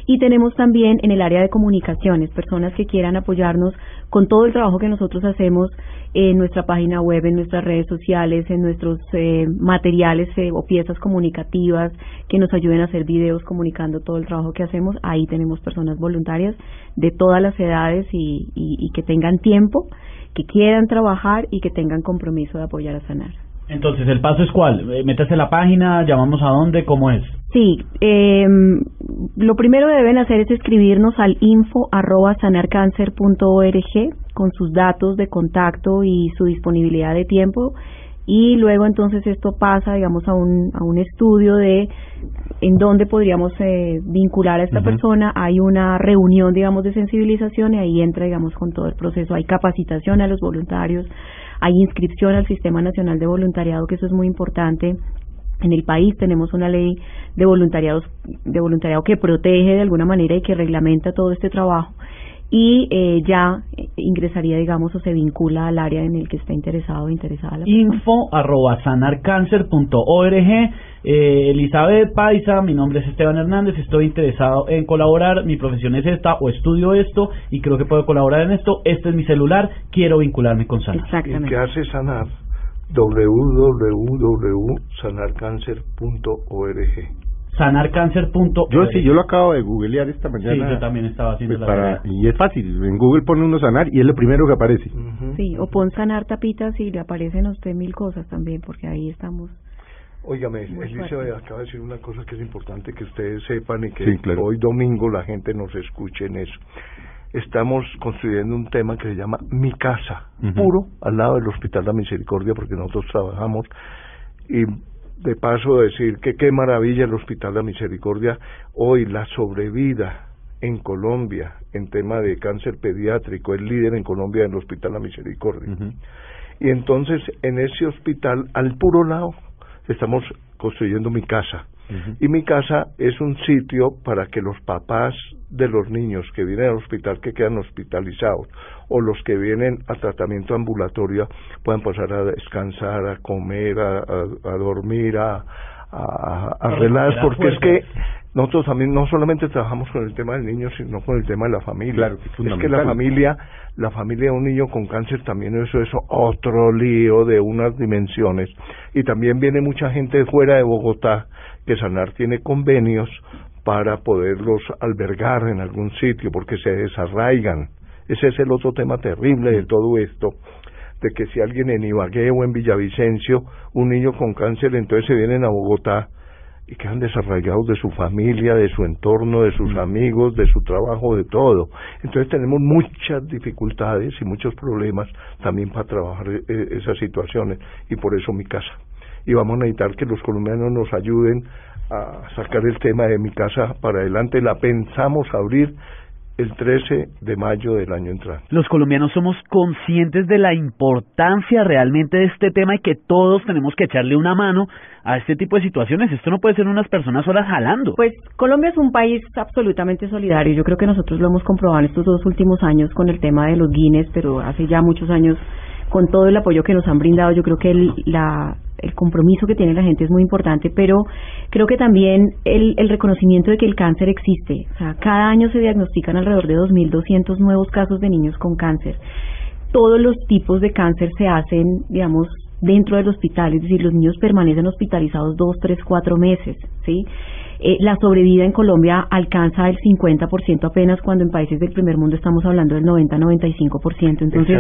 Y tenemos también en el área de comunicaciones personas que quieran apoyarnos con todo el trabajo que nosotros hacemos en nuestra página web, en nuestras redes sociales, en nuestros eh, materiales eh, o piezas comunicativas que nos ayuden a hacer videos comunicando todo el trabajo que hacemos. Ahí tenemos personas voluntarias de todas las edades y, y que tengan tiempo, que quieran trabajar y que tengan compromiso de apoyar a sanar. Entonces, ¿el paso es cuál? Eh, ¿Métese en la página? ¿Llamamos a dónde? ¿Cómo es? Sí, eh, lo primero que deben hacer es escribirnos al info arroba sanarcancer.org con sus datos de contacto y su disponibilidad de tiempo y luego entonces esto pasa, digamos, a un, a un estudio de en dónde podríamos eh, vincular a esta persona. Hay una reunión, digamos, de sensibilización y ahí entra, digamos, con todo el proceso. Hay capacitación a los voluntarios, hay inscripción al Sistema Nacional de Voluntariado, que eso es muy importante. En el país tenemos una ley de voluntariados, de voluntariado que protege de alguna manera y que reglamenta todo este trabajo y eh, ya ingresaría, digamos, o se vincula al área en el que está interesado o interesada la Info arroba sanarcancer.org. Eh, Elizabeth Paisa, mi nombre es Esteban Hernández, estoy interesado en colaborar, mi profesión es esta o estudio esto y creo que puedo colaborar en esto, este es mi celular, quiero vincularme con Sanar. Exactamente. ¿Y qué hace Sanar? www.sanarcancer.org sanarcancer.org. Yo sí, yo lo acabo de googlear esta mañana. Sí, yo también estaba haciendo pues la Y es fácil, en Google pone uno sanar y es lo primero que aparece. Sí, o pon sanar tapitas y le aparecen a usted mil cosas también, porque ahí estamos. Óigame, Elisa acaba de decir una cosa que es importante que ustedes sepan y que hoy domingo la gente nos escuche en eso. Estamos construyendo un tema que se llama Mi Casa, puro, al lado del Hospital de la Misericordia, porque nosotros trabajamos y de paso decir que qué maravilla el Hospital de la Misericordia hoy la sobrevida en Colombia en tema de cáncer pediátrico, es líder en Colombia en el Hospital de la Misericordia. Y entonces en ese hospital, al puro lado, estamos construyendo mi casa. Y mi casa es un sitio para que los papás de los niños que vienen al hospital, que quedan hospitalizados, o los que vienen a tratamiento ambulatorio, puedan pasar a descansar, a comer, a, dormir, a, a, a porque es que nosotros también no solamente trabajamos con el tema del niño, sino con el tema de la familia. es, que la familia, la familia de un niño con cáncer también eso es otro lío de unas dimensiones. Y también viene mucha gente fuera de Bogotá que Sanar tiene convenios para poderlos albergar en algún sitio porque se desarraigan. Ese es el otro tema terrible de todo esto, de que si alguien en Ibagué o en Villavicencio, un niño con cáncer, entonces se vienen a Bogotá y quedan desarraigados de su familia, de su entorno, de sus amigos, de su trabajo, de todo. Entonces tenemos muchas dificultades y muchos problemas también para trabajar eh, esas situaciones y por eso mi casa y vamos a necesitar que los colombianos nos ayuden a sacar el tema de mi casa para adelante. La pensamos abrir el 13 de mayo del año entrante. Los colombianos somos conscientes de la importancia realmente de este tema y que todos tenemos que echarle una mano a este tipo de situaciones. Esto no puede ser unas personas solas jalando. Pues Colombia es un país absolutamente solidario. Yo creo que nosotros lo hemos comprobado en estos dos últimos años con el tema de los Guinness, pero hace ya muchos años con todo el apoyo que nos han brindado, yo creo que el, la, el compromiso que tiene la gente es muy importante, pero creo que también el, el reconocimiento de que el cáncer existe. O sea, cada año se diagnostican alrededor de 2.200 nuevos casos de niños con cáncer. Todos los tipos de cáncer se hacen, digamos, dentro del hospital, es decir, los niños permanecen hospitalizados dos, tres, cuatro meses, ¿sí? Eh, la sobrevida en Colombia alcanza el 50% apenas cuando en países del primer mundo estamos hablando del 90-95%. Entonces,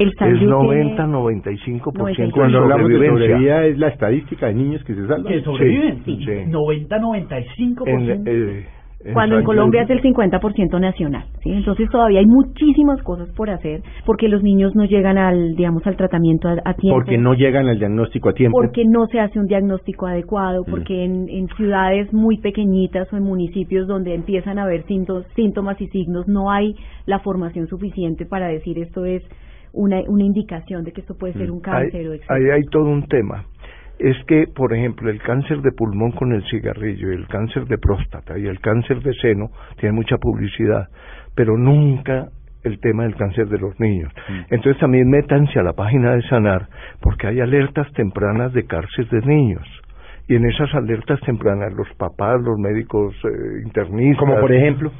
el San es 90-95%. Cuando hablamos de sobrevida es la estadística de niños que se salvan. Que sobreviven, sí. 90-95%. Cuando en Colombia es el 50% nacional, ¿sí? Entonces todavía hay muchísimas cosas por hacer porque los niños no llegan al, digamos, al tratamiento a, tiempo. Porque no llegan al diagnóstico a tiempo. Porque no se hace un diagnóstico adecuado, mm. porque en, en ciudades muy pequeñitas o en municipios donde empiezan a haber síntomas y signos no hay la formación suficiente para decir esto es una, una indicación de que esto puede ser mm. un cáncer. o ahí hay todo un tema es que, por ejemplo, el cáncer de pulmón con el cigarrillo, el cáncer de próstata y el cáncer de seno tiene mucha publicidad, pero nunca el tema del cáncer de los niños. Mm. Entonces también métanse a la página de Sanar porque hay alertas tempranas de cáncer de niños y en esas alertas tempranas los papás, los médicos eh, internistas, como por ejemplo,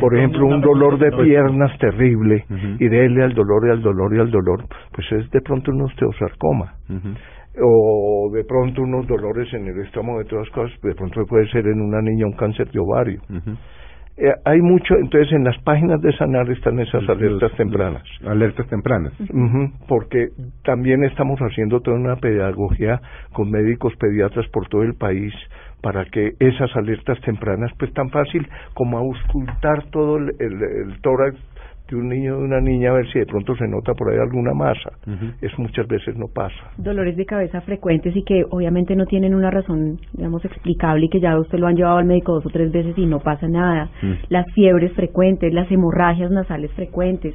por ejemplo, un dolor de piernas terrible y déle al dolor y al dolor y al dolor, pues es de pronto un osteosarcoma. O de pronto unos dolores en el estómago de todas cosas, de pronto puede ser en una niña un cáncer de ovario. Eh, hay mucho, entonces en las páginas de Sanar están esas alertas tempranas. Alertas tempranas. porque también estamos haciendo toda una pedagogía con médicos pediatras por todo el país para que esas alertas tempranas, pues tan fácil como auscultar todo el, el tórax un niño de una niña a ver si de pronto se nota por ahí alguna masa. Eso muchas veces no pasa. Dolores de cabeza frecuentes y que obviamente no tienen una razón, digamos, explicable y que ya usted lo han llevado al médico dos o tres veces y no pasa nada. Las fiebres frecuentes, las hemorragias nasales frecuentes,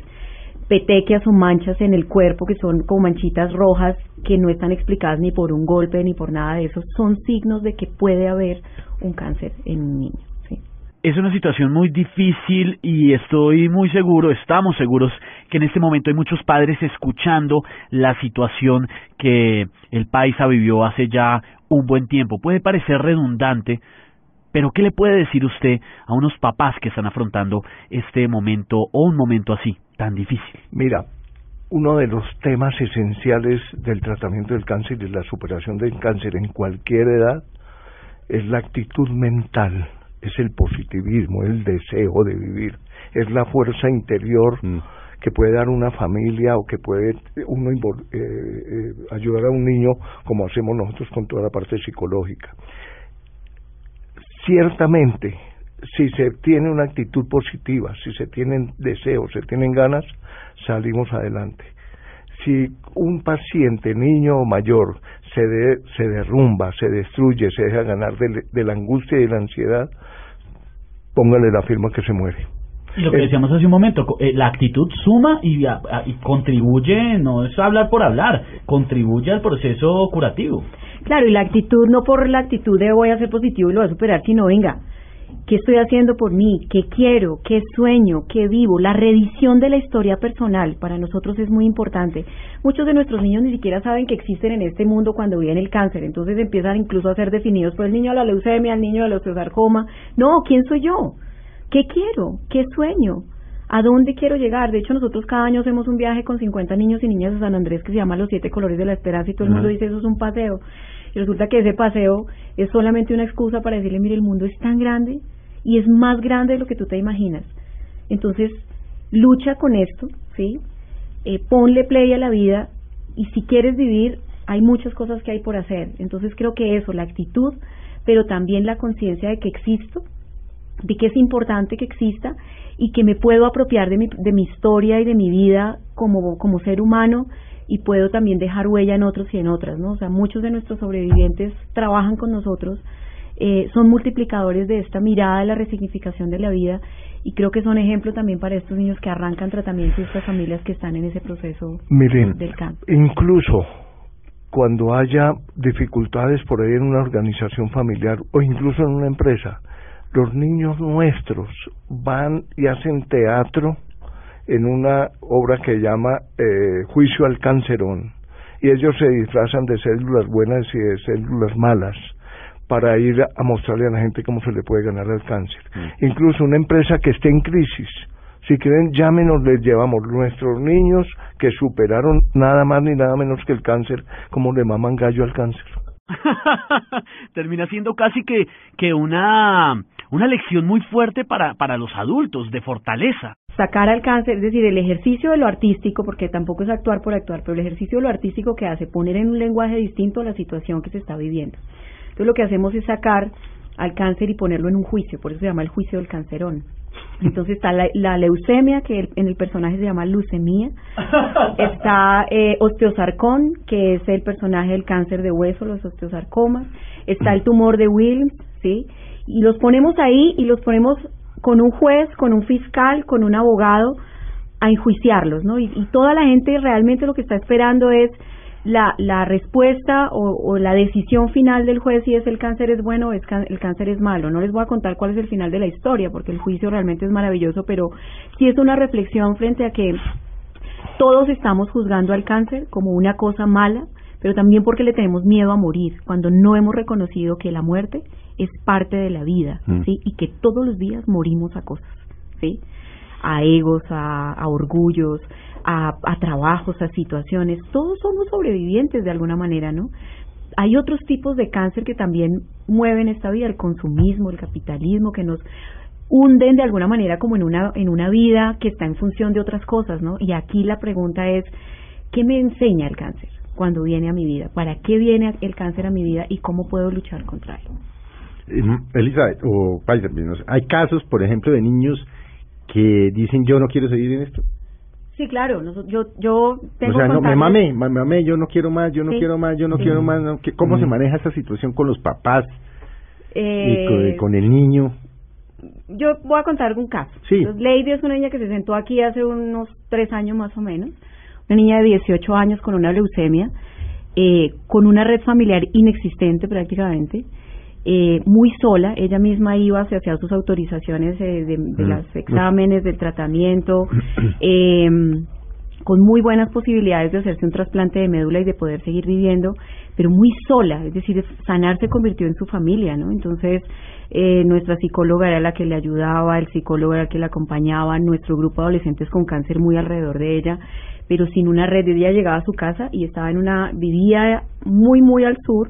petequias o manchas en el cuerpo que son como manchitas rojas que no están explicadas ni por un golpe ni por nada de eso, son signos de que puede haber un cáncer en un niño es una situación muy difícil y estoy muy seguro, estamos seguros que en este momento hay muchos padres escuchando la situación que el país vivió hace ya un buen tiempo. Puede parecer redundante, pero ¿qué le puede decir usted a unos papás que están afrontando este momento o un momento así tan difícil? Mira, uno de los temas esenciales del tratamiento del cáncer y la superación del cáncer en cualquier edad es la actitud mental es el positivismo, el deseo de vivir, es la fuerza interior mm. que puede dar una familia o que puede uno eh, eh, ayudar a un niño como hacemos nosotros con toda la parte psicológica. Ciertamente, si se tiene una actitud positiva, si se tienen deseos, se tienen ganas, salimos adelante. Si un paciente, niño o mayor, se, se derrumba, se destruye, se deja ganar de la angustia y de la ansiedad, póngale la firma que se muere. Y lo que decíamos hace un momento, eh, la actitud suma y, y, contribuye, no es hablar por hablar, contribuye al proceso curativo. Claro, y la actitud no por la actitud de voy a ser positivo y lo voy a superar, sino venga, ¿Qué estoy haciendo por mí? ¿Qué quiero? ¿Qué sueño? ¿Qué vivo? La revisión de la historia personal para nosotros es muy importante. Muchos de nuestros niños ni siquiera saben que existen en este mundo cuando viene el cáncer, entonces empiezan incluso a ser definidos por el niño de la leucemia, el niño de la osteosarcoma. No, ¿quién soy yo? ¿Qué quiero? ¿Qué sueño? ¿A dónde quiero llegar? De hecho, nosotros cada año hacemos un viaje con 50 niños y niñas de San Andrés que se llama Los Siete Colores de la Esperanza y todo el mundo dice eso es un paseo. Resulta que ese paseo es solamente una excusa para decirle, mire, el mundo es tan grande y es más grande de lo que tú te imaginas. Entonces, lucha con esto, ¿sí? Eh, ponle play a la vida y si quieres vivir, hay muchas cosas que hay por hacer. Entonces, creo que eso, la actitud, pero también la conciencia de que existo, de que es importante que exista y que me puedo apropiar de mi, de mi historia y de mi vida como, como ser humano y puedo también dejar huella en otros y en otras, ¿no? O sea, muchos de nuestros sobrevivientes trabajan con nosotros, eh, son multiplicadores de esta mirada de la resignificación de la vida y creo que son ejemplo también para estos niños que arrancan tratamiento y estas familias que están en ese proceso del cáncer. Incluso cuando haya dificultades por ahí en una organización familiar o incluso en una empresa, los niños nuestros van y hacen teatro en una obra que llama eh, Juicio al Cancerón. Y ellos se disfrazan de células buenas y de células malas para ir a mostrarle a la gente cómo se le puede ganar el cáncer. Mm. Incluso una empresa que esté en crisis, si quieren, llámenos, les llevamos nuestros niños que superaron nada más ni nada menos que el cáncer, como le maman gallo al cáncer. (laughs) Termina siendo casi que, que una una lección muy fuerte para, para los adultos, de fortaleza. Sacar al cáncer, es decir, el ejercicio de lo artístico, porque tampoco es actuar por actuar, pero el ejercicio de lo artístico que hace poner en un lenguaje distinto la situación que se está viviendo. Entonces lo que hacemos es sacar al cáncer y ponerlo en un juicio, por eso se llama el juicio del cancerón. Entonces está la, leucemia, que en el personaje se llama leucemia. (laughs) Está eh, osteosarcón, que es el personaje del cáncer de hueso, los osteosarcomas. Está el tumor de Wilms, ¿sí? y los ponemos ahí y los ponemos con un juez, con un fiscal, con un abogado a enjuiciarlos, ¿no? Y, toda la gente realmente lo que está esperando es la, la respuesta o, la decisión final del juez si es el cáncer es bueno o es el cáncer es malo. No les voy a contar cuál es el final de la historia porque el juicio realmente es maravilloso, pero sí es una reflexión frente a que todos estamos juzgando al cáncer como una cosa mala, pero también porque le tenemos miedo a morir, cuando no hemos reconocido que la muerte es parte de la vida, Mm. ¿sí? Y que todos los días morimos a cosas, ¿sí? A egos, a, a orgullos, a, a trabajos, a situaciones. Todos somos sobrevivientes de alguna manera, ¿no? Hay otros tipos de cáncer que también mueven esta vida, el consumismo, el capitalismo, que nos hunden de alguna manera como en una en una vida que está en función de otras cosas, ¿no? Y aquí la pregunta es ¿qué me enseña el cáncer cuando viene a mi vida? ¿Para qué viene el cáncer a mi vida y cómo puedo luchar contra él? Eh, Elizabeth, o Paisa, no sé, hay casos, por ejemplo, de niños que dicen yo no quiero seguir en esto. Sí, claro, yo yo tengo o sea, no, me mamé, me mamé, yo no quiero más, yo no Sí, quiero más, yo no sí. quiero más. no, ¿Cómo Mm. se maneja esa situación con los papás Eh, y con, con el niño? yo voy a contar un caso. Sí. Entonces, Lady es una niña que se sentó aquí hace unos tres años más o menos, una niña de 18 años con una leucemia, eh, con una red familiar inexistente prácticamente, eh, muy sola, ella misma iba, se hacía sus autorizaciones eh, de, de Mm. los exámenes, del tratamiento, eh, (clears throat) con muy buenas posibilidades de hacerse un trasplante de médula y de poder seguir viviendo, pero muy sola, es decir, sanar se convirtió en su familia, ¿no? Entonces, eh, nuestra psicóloga era la que le ayudaba, el psicólogo era el que la acompañaba, nuestro grupo de adolescentes con cáncer muy alrededor de ella, pero sin una red, ella llegaba a su casa y estaba en una, vivía muy, muy al sur,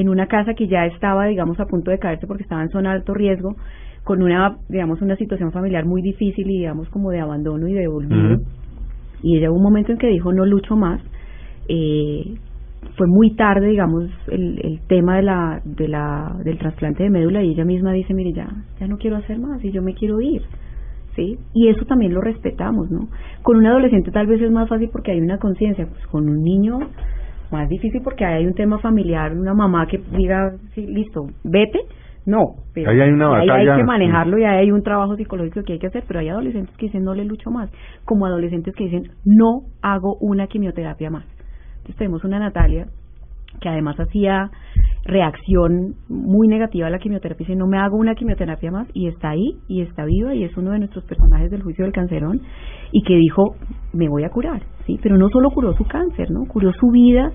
en una casa que ya estaba, digamos, a punto de caerse porque estaba en zona de alto riesgo, con una, digamos, una situación familiar muy difícil y, digamos, como de abandono y de olvido. Ujú. Y ella hubo un momento en que dijo, no lucho más. Eh, fue muy tarde, digamos, el, el tema de la, de la, del trasplante de médula y ella misma dice, mire, ya, ya no quiero hacer más y yo me quiero ir. ¿Sí? Y eso también lo respetamos, ¿no? Con un adolescente tal vez es más fácil porque hay una conciencia, pues con un niño más difícil porque hay un tema familiar, una mamá que diga, sí, listo, vete, no, pero Ahí hay una ahí hay que manejarlo y ahí hay un trabajo psicológico que hay que hacer, pero hay adolescentes que dicen no le lucho más, como adolescentes que dicen no hago una quimioterapia más. Entonces tenemos una Natalia que además hacía reacción muy negativa a la quimioterapia, dice no me hago una quimioterapia más y está ahí y está viva y es uno de nuestros personajes del juicio del cancerón y que dijo me voy a curar, sí, pero no solo curó su cáncer, no, curó su vida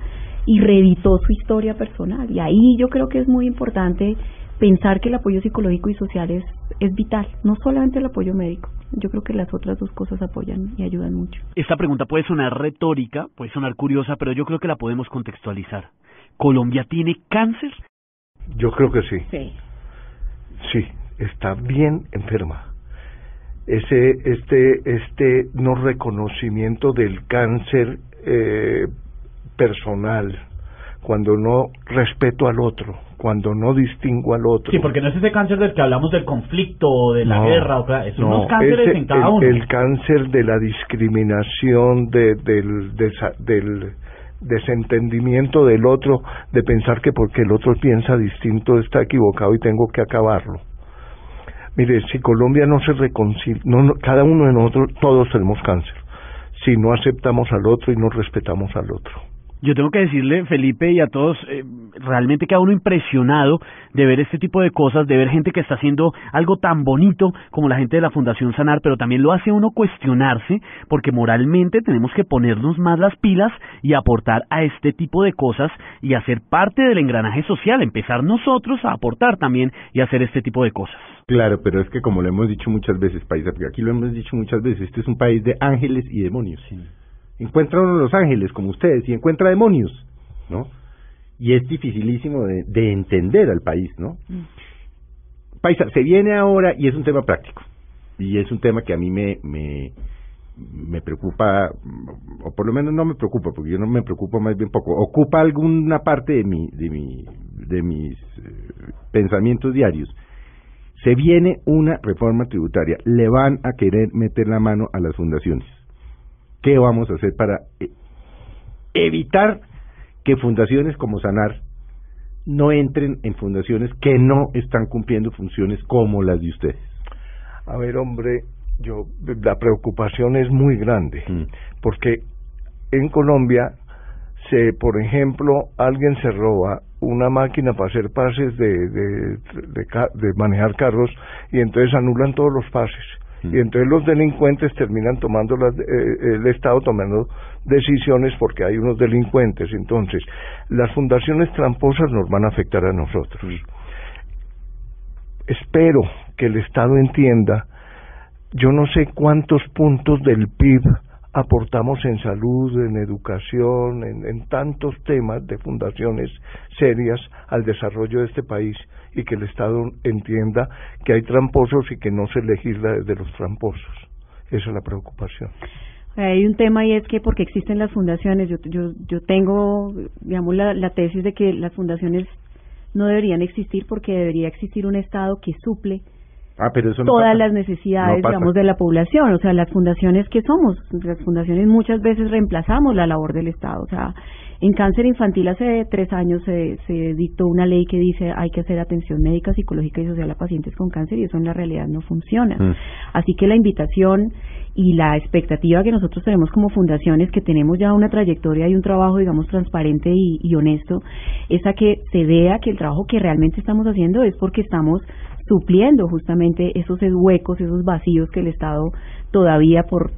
y reeditó su historia personal y ahí yo creo que es muy importante pensar que el apoyo psicológico y social es, es vital, no solamente el apoyo médico. Yo creo que las otras dos cosas apoyan y ayudan mucho. Esta pregunta puede sonar retórica, puede sonar curiosa, pero yo creo que la podemos contextualizar. ¿Colombia tiene cáncer? Yo creo que sí. Sí. Sí, está bien enferma. Ese, este, este no reconocimiento del cáncer eh, personal, cuando no respeto al otro, cuando no distingo al otro. Sí, porque no es ese cáncer del que hablamos del conflicto o de la No, guerra, o sea, no, unos cánceres ese- en cada el, uno. el cáncer de la discriminación, de, del, desa- del desentendimiento del otro, de pensar que porque el otro piensa distinto está equivocado y tengo que acabarlo. Mire, si Colombia no se reconcilia, no, no- cada uno de nosotros, todos tenemos cáncer, si no aceptamos al otro y no respetamos al otro. Yo tengo que decirle, Felipe, y a todos, eh, realmente queda uno impresionado de ver este tipo de cosas, de ver gente que está haciendo algo tan bonito como la gente de la Fundación Sanar, pero también lo hace uno cuestionarse, porque moralmente tenemos que ponernos más las pilas y aportar a este tipo de cosas y hacer parte del engranaje social, empezar nosotros a aportar también y hacer este tipo de cosas. Claro, pero es que como lo hemos dicho muchas veces, Paisa, porque aquí lo hemos dicho muchas veces, este es un país de ángeles y demonios. Encuentra uno los ángeles, como ustedes, y encuentra demonios, ¿no? Y es dificilísimo de, de entender al país, ¿no? Paisa, se viene ahora y es un tema práctico. Y es un tema que a mí me, me, me preocupa, o por lo menos no me preocupa, porque yo no me preocupo más bien poco. Ocupa alguna parte de mi, de mi, de mis eh, pensamientos diarios. Se viene una reforma tributaria. Le van a querer meter la mano a las fundaciones. ¿Qué vamos a hacer para eh, evitar que fundaciones como Sanar no entren en fundaciones que no están cumpliendo funciones como las de ustedes? A ver, hombre, yo la preocupación es muy grande, Mm. porque en Colombia, se, por ejemplo, alguien se roba una máquina para hacer pases de, de, de, de manejar carros y entonces anulan todos los pases Y entonces los delincuentes terminan tomando las, eh, el Estado tomando decisiones porque hay unos delincuentes. Entonces, las fundaciones tramposas nos van a afectar a nosotros. Espero que el Estado entienda, yo no sé cuántos puntos del PIB aportamos en salud, en educación, en, en tantos temas de fundaciones serias al desarrollo de este país y que el Estado entienda que hay tramposos y que no se legisla desde los tramposos. Esa es la preocupación. Hay un tema y es que porque existen las fundaciones, yo, yo, yo tengo, digamos, la, la tesis de que las fundaciones no deberían existir porque debería existir un Estado que suple Ah, pero eso no todas pasa. las necesidades, No digamos, de la población. O sea, las fundaciones que somos, las fundaciones muchas veces reemplazamos la labor del Estado. O sea, en cáncer infantil hace tres años se, se dictó una ley que dice hay que hacer atención médica, psicológica y social a pacientes con cáncer y eso en la realidad no funciona. Mm. Así que la invitación y la expectativa que nosotros tenemos como fundaciones, que tenemos ya una trayectoria y un trabajo, digamos, transparente y, y honesto, es a que se vea que el trabajo que realmente estamos haciendo es porque estamos supliendo justamente esos huecos, esos vacíos que el Estado todavía por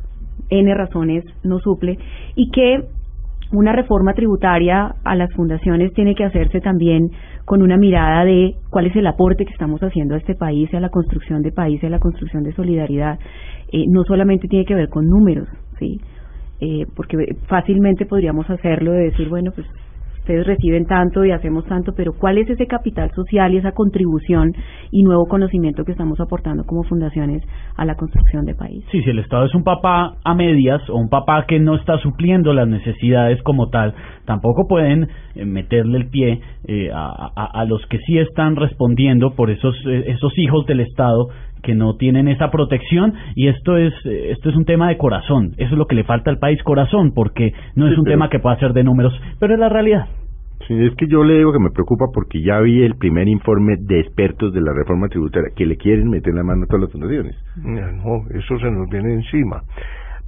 N razones no suple y que una reforma tributaria a las fundaciones tiene que hacerse también con una mirada de cuál es el aporte que estamos haciendo a este país, a la construcción de país, a la construcción de solidaridad. Eh, no solamente tiene que ver con números, ¿sí? Eh, porque fácilmente podríamos hacerlo de decir, bueno, pues ustedes reciben tanto y hacemos tanto, pero ¿cuál es ese capital social y esa contribución y nuevo conocimiento que estamos aportando como fundaciones a la construcción de país? Sí, si el Estado es un papá a medias o un papá que no está supliendo las necesidades como tal, tampoco pueden eh, meterle el pie eh, a, a- a los que sí están respondiendo por esos eh, esos hijos del Estado que no tienen esa protección y esto es esto es un tema de corazón, eso es lo que le falta al país corazón porque no es Sí, un pero- tema que pueda ser de números, pero es la realidad. Sí, es que yo le digo que me preocupa porque ya vi el primer informe de expertos de la reforma tributaria que le quieren meter la mano a todas las fundaciones. No, eso se nos viene encima.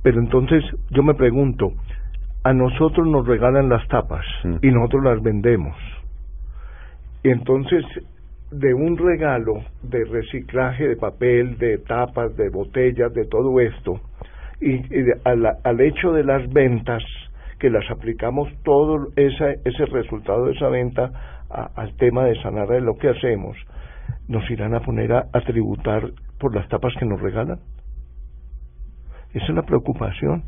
Pero entonces yo me pregunto, a nosotros nos regalan las tapas Mm. y nosotros las vendemos. Y entonces, de un regalo de reciclaje de papel, de tapas, de botellas, de todo esto, y, y de- al hecho de las ventas, que las aplicamos todo esa, ese resultado de esa venta al tema de sanar de lo que hacemos, nos irán a poner a, a tributar por las tapas que nos regalan. Esa es la preocupación.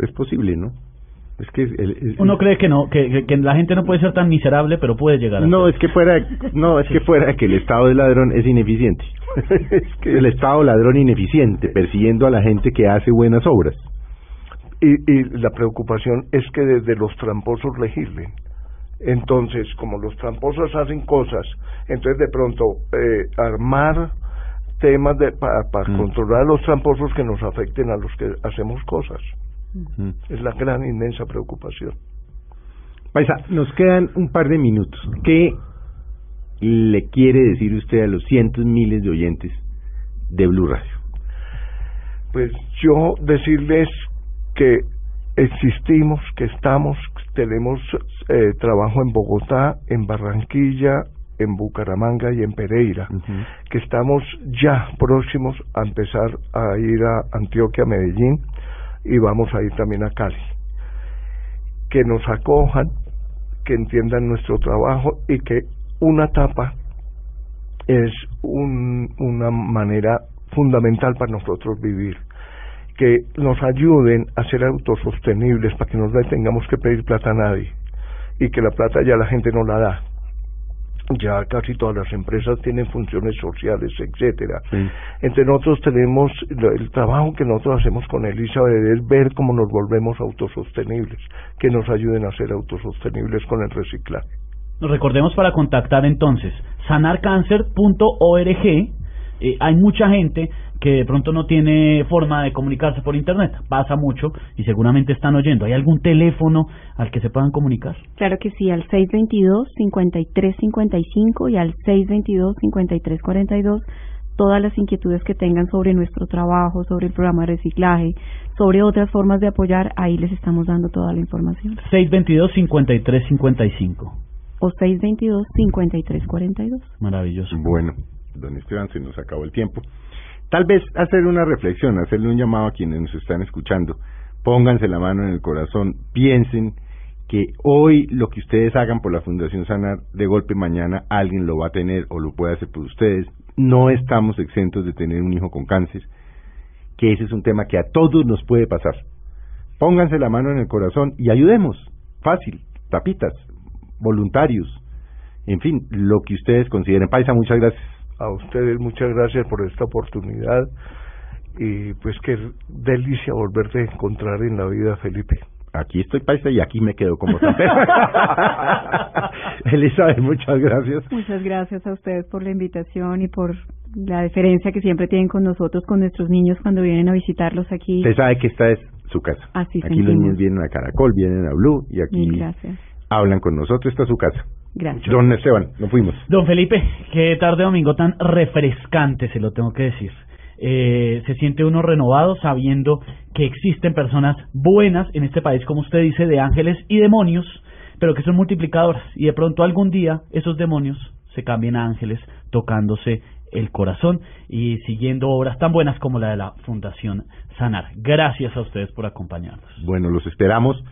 Es posible, ¿no? Es que el- el- Uno cree que no, que, que- que la gente no puede ser tan miserable, pero puede llegar a no ser. es que fuera no es que fuera que el Estado de ladrón es ineficiente. (laughs) es que El Estado ladrón ineficiente persiguiendo a la gente que hace buenas obras. y, y la preocupación es que desde los tramposos legislen. Entonces, como los tramposos hacen cosas, entonces de pronto eh, armar temas de, para, para Mm. controlar a los tramposos que nos afecten a los que hacemos cosas. Es la gran, inmensa preocupación. Paisa, nos quedan un par de minutos. ¿Qué le quiere decir usted a los cientos miles de oyentes de Blue Radio? Pues yo decirles que existimos, que estamos, tenemos eh, trabajo en Bogotá, en Barranquilla, en Bucaramanga y en Pereira, que estamos ya próximos a empezar a ir a Antioquia, Medellín y vamos a ir también a Cali. Que nos acojan, que entiendan nuestro trabajo y que una tapa es un- una manera fundamental para nosotros vivir que nos ayuden a ser autosostenibles para que no le tengamos que pedir plata a nadie y que la plata ya la gente no la da ya casi todas las empresas tienen funciones sociales etcétera Sí. entre nosotros tenemos el trabajo que nosotros hacemos con Elizabeth es ver cómo nos volvemos autosostenibles que nos ayuden a ser autosostenibles con el reciclaje Nos recordemos para contactar entonces sanarcancer.org. Eh, hay mucha gente que de pronto no tiene forma de comunicarse por internet, pasa mucho y seguramente están oyendo. ¿Hay algún teléfono al que se puedan comunicar? Claro que sí, al 622-5355 y al 622-5342 todas las inquietudes que tengan sobre nuestro trabajo, sobre el programa de reciclaje, sobre otras formas de apoyar, ahí les estamos dando toda la información. 622-5355. O 622-5342. Maravilloso. Bueno, don Esteban, se nos acabó el tiempo. Tal vez hacer una reflexión, hacerle un llamado a quienes nos están escuchando. Pónganse la mano en el corazón, piensen que hoy lo que ustedes hagan por la Fundación Sanar, de golpe mañana alguien lo va a tener o lo puede hacer por ustedes. No estamos exentos de tener un hijo con cáncer, que ese es un tema que a todos nos puede pasar. Pónganse la mano en el corazón y ayudemos. Fácil, tapitas, voluntarios, en fin, lo que ustedes consideren. Paisa, muchas gracias. A ustedes muchas gracias por esta oportunidad y pues qué delicia volverte a encontrar en la vida, Felipe. Aquí estoy, Paisa, y aquí me quedo como San (laughs) Elizabeth, muchas gracias. Muchas gracias a ustedes por la invitación y por la deferencia que siempre tienen con nosotros, con nuestros niños cuando vienen a visitarlos aquí. Usted sabe que esta es su casa. Así aquí los niños vienen a Caracol, vienen a Blue y aquí gracias. Hablan con nosotros. Esta es su casa. Gracias. Don Esteban, nos fuimos. Don Felipe, qué tarde domingo tan refrescante, se lo tengo que decir. Eh, se siente uno renovado sabiendo que existen personas buenas en este país, como usted dice, de ángeles y demonios, pero que son multiplicadoras. Y de pronto algún día esos demonios se cambien a ángeles tocándose el corazón y siguiendo obras tan buenas como la de la Fundación Sanar. Gracias a ustedes por acompañarnos. Bueno, los esperamos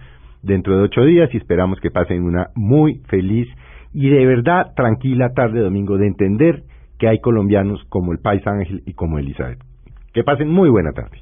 dentro de ocho días y esperamos que pasen una muy feliz y de verdad tranquila tarde domingo de entender que hay colombianos como el País Ángel y como Elizabeth. Que pasen muy buena tarde.